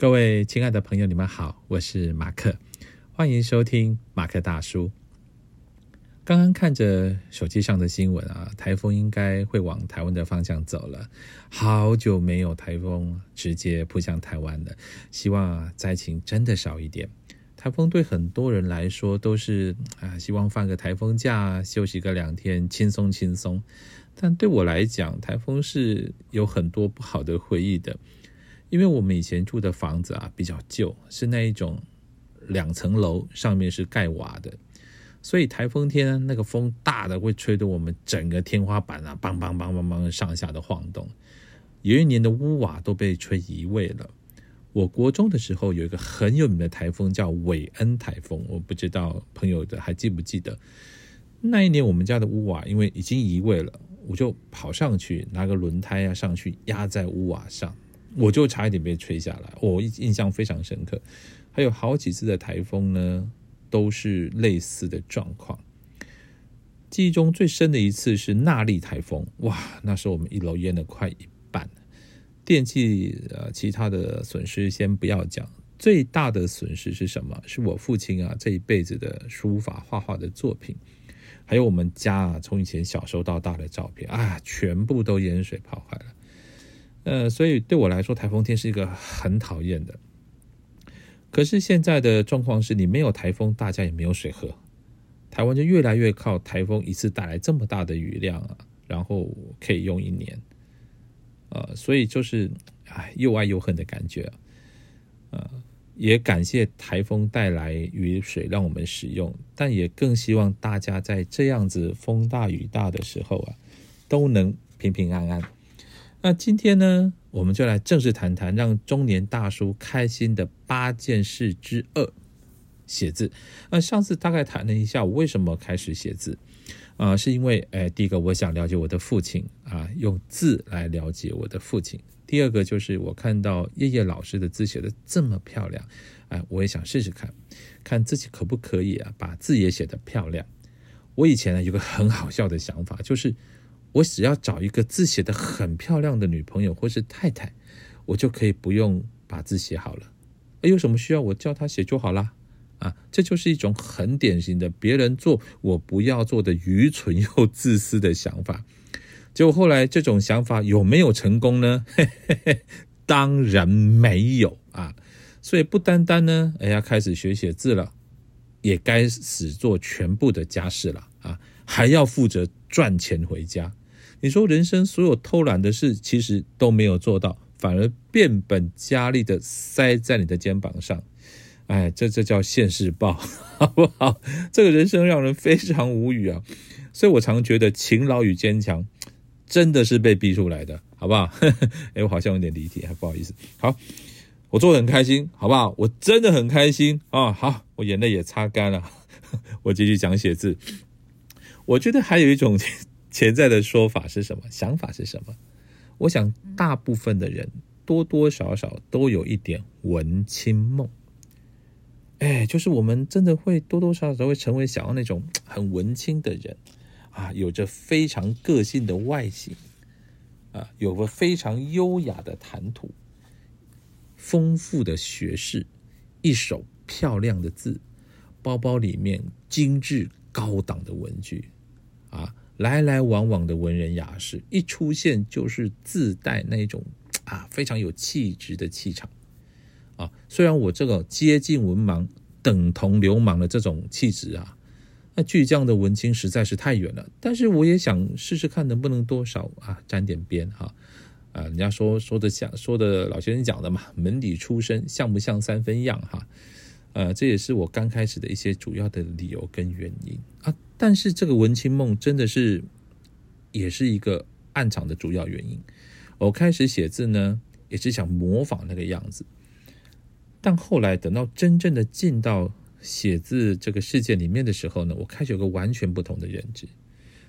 各位亲爱的朋友，你们好，我是马克，欢迎收听马克大叔。刚刚看着手机上的新闻啊，台风应该会往台湾的方向走了。好久没有台风直接扑向台湾了，希望啊灾情真的少一点。台风对很多人来说都是啊，希望放个台风假，休息个两天，轻松轻松。但对我来讲，台风是有很多不好的回忆的，因为我们以前住的房子啊比较旧，是那一种两层楼，上面是盖瓦的，所以台风天那个风大的会吹得我们整个天花板啊，梆梆梆梆梆上下的晃动。有一年的屋瓦都被吹移位了。我国中的时候有一个很有名的台风叫韦恩台风，我不知道朋友的还记不记得？那一年我们家的屋瓦因为已经移位了，我就跑上去拿个轮胎啊上去压在屋瓦上，我就差一点被吹下来，我印象非常深刻。还有好几次的台风呢，都是类似的状况。记忆中最深的一次是纳利台风，哇，那时候我们一楼淹了快一半。电器呃，其他的损失先不要讲，最大的损失是什么？是我父亲啊这一辈子的书法画画的作品，还有我们家啊从以前小时候到大的照片啊，全部都淹水泡坏了。呃，所以对我来说，台风天是一个很讨厌的。可是现在的状况是你没有台风，大家也没有水喝，台湾就越来越靠台风一次带来这么大的雨量啊，然后可以用一年。呃，所以就是哎，又爱又恨的感觉，呃，也感谢台风带来雨水让我们使用，但也更希望大家在这样子风大雨大的时候啊，都能平平安安。那今天呢，我们就来正式谈谈让中年大叔开心的八件事之二——写字。那上次大概谈了一下我为什么开始写字。啊，是因为，哎，第一个我想了解我的父亲啊，用字来了解我的父亲。第二个就是我看到叶叶老师的字写的这么漂亮，哎，我也想试试看，看自己可不可以啊，把字也写得漂亮。我以前呢有个很好笑的想法，就是我只要找一个字写得很漂亮的女朋友或是太太，我就可以不用把字写好了，有什么需要我叫她写就好啦。啊，这就是一种很典型的别人做我不要做的愚蠢又自私的想法。结果后来这种想法有没有成功呢？嘿嘿嘿当然没有啊！所以不单单呢，哎呀，开始学写字了，也该始做全部的家事了啊，还要负责赚钱回家。你说人生所有偷懒的事，其实都没有做到，反而变本加厉的塞在你的肩膀上。哎，这这叫现世报，好不好？这个人生让人非常无语啊！所以我常觉得勤劳与坚强真的是被逼出来的，好不好？哎，我好像有点离题，不好意思。好，我做的很开心，好不好？我真的很开心啊！好，我眼泪也擦干了，我继续讲写字。我觉得还有一种潜在的说法是什么？想法是什么？我想大部分的人多多少少都有一点文青梦。哎，就是我们真的会多多少少会成为想要那种很文青的人啊，有着非常个性的外形啊，有个非常优雅的谈吐，丰富的学识，一手漂亮的字，包包里面精致高档的文具啊，来来往往的文人雅士，一出现就是自带那种啊非常有气质的气场。啊，虽然我这个接近文盲，等同流氓的这种气质啊，那巨匠的文青实在是太远了。但是我也想试试看，能不能多少啊沾点边哈。啊，人家说说的像说的老先生讲的嘛，门里出身像不像三分样哈？呃，这也是我刚开始的一些主要的理由跟原因啊。但是这个文青梦真的是也是一个暗场的主要原因。我开始写字呢，也是想模仿那个样子。但后来等到真正的进到写字这个世界里面的时候呢，我开始有个完全不同的认知，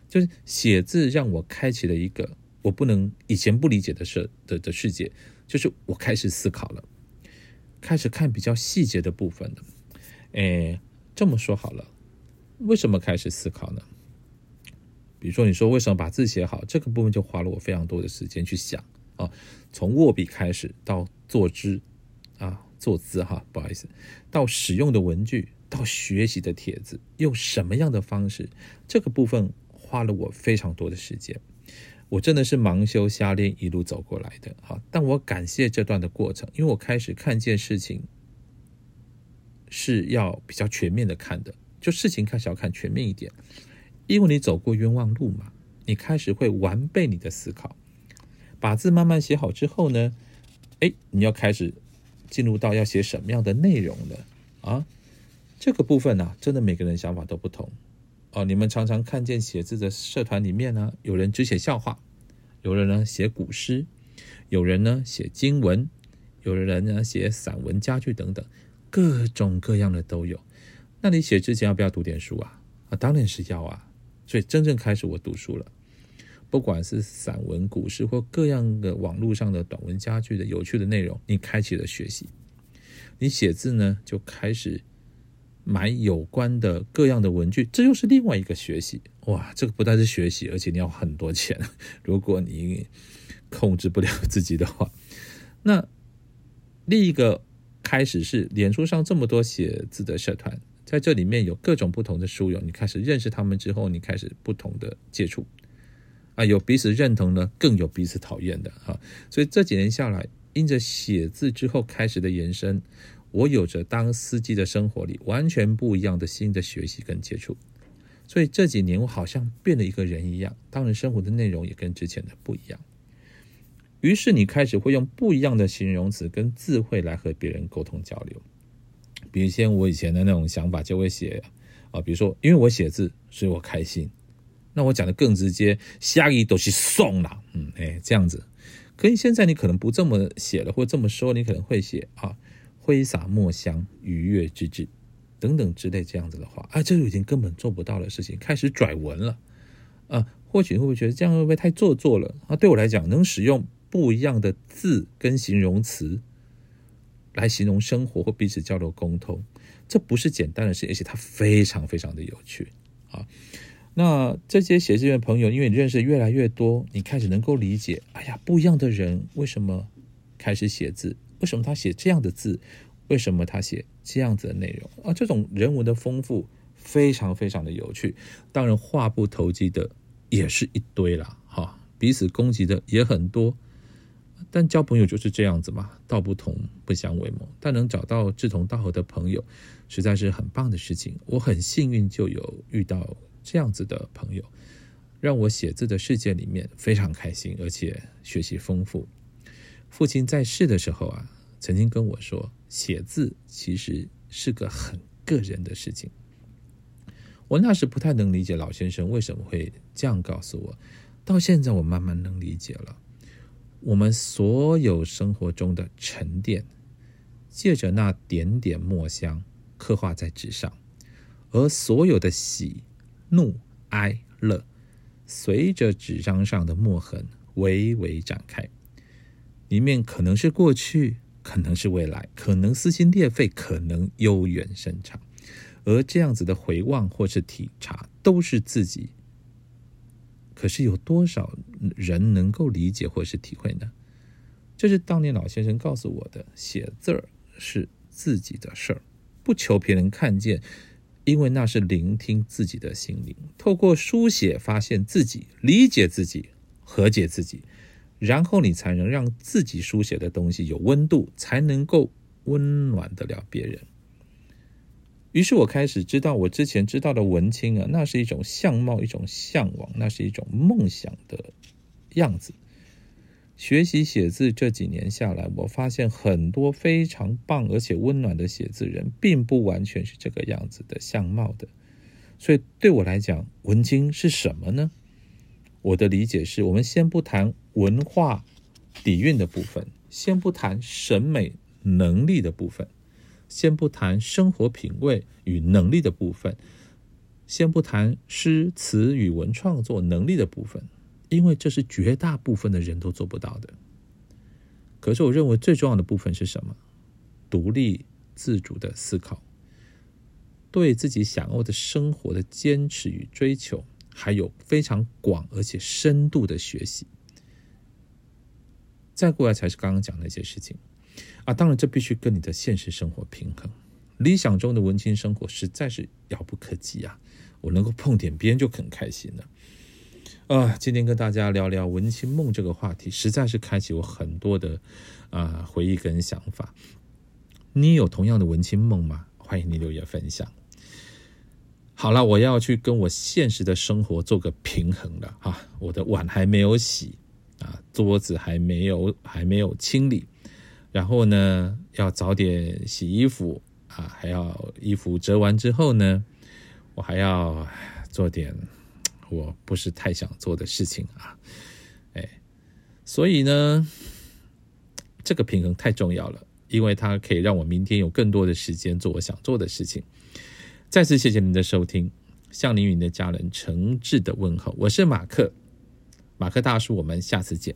就是写字让我开启了一个我不能以前不理解的事的的世界，就是我开始思考了，开始看比较细节的部分了。哎，这么说好了，为什么开始思考呢？比如说你说为什么把字写好，这个部分就花了我非常多的时间去想啊，从握笔开始到坐姿啊。坐姿哈，不好意思，到使用的文具，到学习的帖子，用什么样的方式，这个部分花了我非常多的时间。我真的是盲修瞎练一路走过来的，哈。但我感谢这段的过程，因为我开始看见事情是要比较全面的看的，就事情开始要看全面一点，因为你走过冤枉路嘛，你开始会完备你的思考，把字慢慢写好之后呢，哎，你要开始。进入到要写什么样的内容了啊？这个部分呢，真的每个人想法都不同哦。你们常常看见写字的社团里面呢，有人只写笑话，有人呢写古诗，有人呢写经文，有的人呢写散文、佳句等等，各种各样的都有。那你写之前要不要读点书啊？啊，当然是要啊。所以真正开始我读书了。不管是散文、古诗或各样的网络上的短文、佳句的有趣的内容，你开启了学习。你写字呢，就开始买有关的各样的文具，这又是另外一个学习。哇，这个不但是学习，而且你要很多钱。如果你控制不了自己的话，那另一个开始是脸书上这么多写字的社团，在这里面有各种不同的书友，你开始认识他们之后，你开始不同的接触。啊，有彼此认同呢，更有彼此讨厌的哈。所以这几年下来，因着写字之后开始的延伸，我有着当司机的生活里完全不一样的新的学习跟接触。所以这几年我好像变了一个人一样，当然生活的内容也跟之前的不一样。于是你开始会用不一样的形容词跟字汇来和别人沟通交流。比如像我以前的那种想法，就会写啊，比如说因为我写字，所以我开心。那我讲的更直接，下一都是送了，嗯，哎，这样子。可以现在你可能不这么写了，或这么说，你可能会写啊，挥洒墨香，愉悦之至，等等之类这样子的话，啊，这就已经根本做不到的事情，开始拽文了，啊，或许会不会觉得这样会不会太做作了？啊，对我来讲，能使用不一样的字跟形容词来形容生活或彼此交流沟通，这不是简单的事，而且它非常非常的有趣，啊。那这些写字员朋友，因为你认识越来越多，你开始能够理解，哎呀，不一样的人为什么开始写字？为什么他写这样的字？为什么他写这样子的内容？啊，这种人文的丰富非常非常的有趣。当然，话不投机的也是一堆啦，哈，彼此攻击的也很多。但交朋友就是这样子嘛，道不同不相为谋。但能找到志同道合的朋友，实在是很棒的事情。我很幸运就有遇到。这样子的朋友，让我写字的世界里面非常开心，而且学习丰富。父亲在世的时候啊，曾经跟我说，写字其实是个很个人的事情。我那时不太能理解老先生为什么会这样告诉我，到现在我慢慢能理解了。我们所有生活中的沉淀，借着那点点墨香刻画在纸上，而所有的喜。怒哀乐，随着纸张上的墨痕微微展开，里面可能是过去，可能是未来，可能撕心裂肺，可能悠远深长。而这样子的回望或是体察，都是自己。可是有多少人能够理解或是体会呢？这是当年老先生告诉我的：写字儿是自己的事儿，不求别人看见。因为那是聆听自己的心灵，透过书写发现自己、理解自己、和解自己，然后你才能让自己书写的东西有温度，才能够温暖得了别人。于是我开始知道，我之前知道的文青啊，那是一种相貌、一种向往，那是一种梦想的样子。学习写字这几年下来，我发现很多非常棒而且温暖的写字人，并不完全是这个样子的相貌的。所以对我来讲，文青是什么呢？我的理解是，我们先不谈文化底蕴的部分，先不谈审美能力的部分，先不谈生活品味与能力的部分，先不谈诗词语文创作能力的部分。因为这是绝大部分的人都做不到的。可是我认为最重要的部分是什么？独立自主的思考，对自己想要的生活的坚持与追求，还有非常广而且深度的学习。再过来才是刚刚讲那些事情。啊，当然这必须跟你的现实生活平衡。理想中的文青生活实在是遥不可及啊！我能够碰点边就很开心了。啊，今天跟大家聊聊文青梦这个话题，实在是开启我很多的啊回忆跟想法。你有同样的文青梦吗？欢迎你留言分享。好了，我要去跟我现实的生活做个平衡了哈。我的碗还没有洗啊，桌子还没有还没有清理，然后呢，要早点洗衣服啊，还要衣服折完之后呢，我还要做点。我不是太想做的事情啊，哎，所以呢，这个平衡太重要了，因为它可以让我明天有更多的时间做我想做的事情。再次谢谢您的收听，向您与您的家人诚挚的问候，我是马克，马克大叔，我们下次见。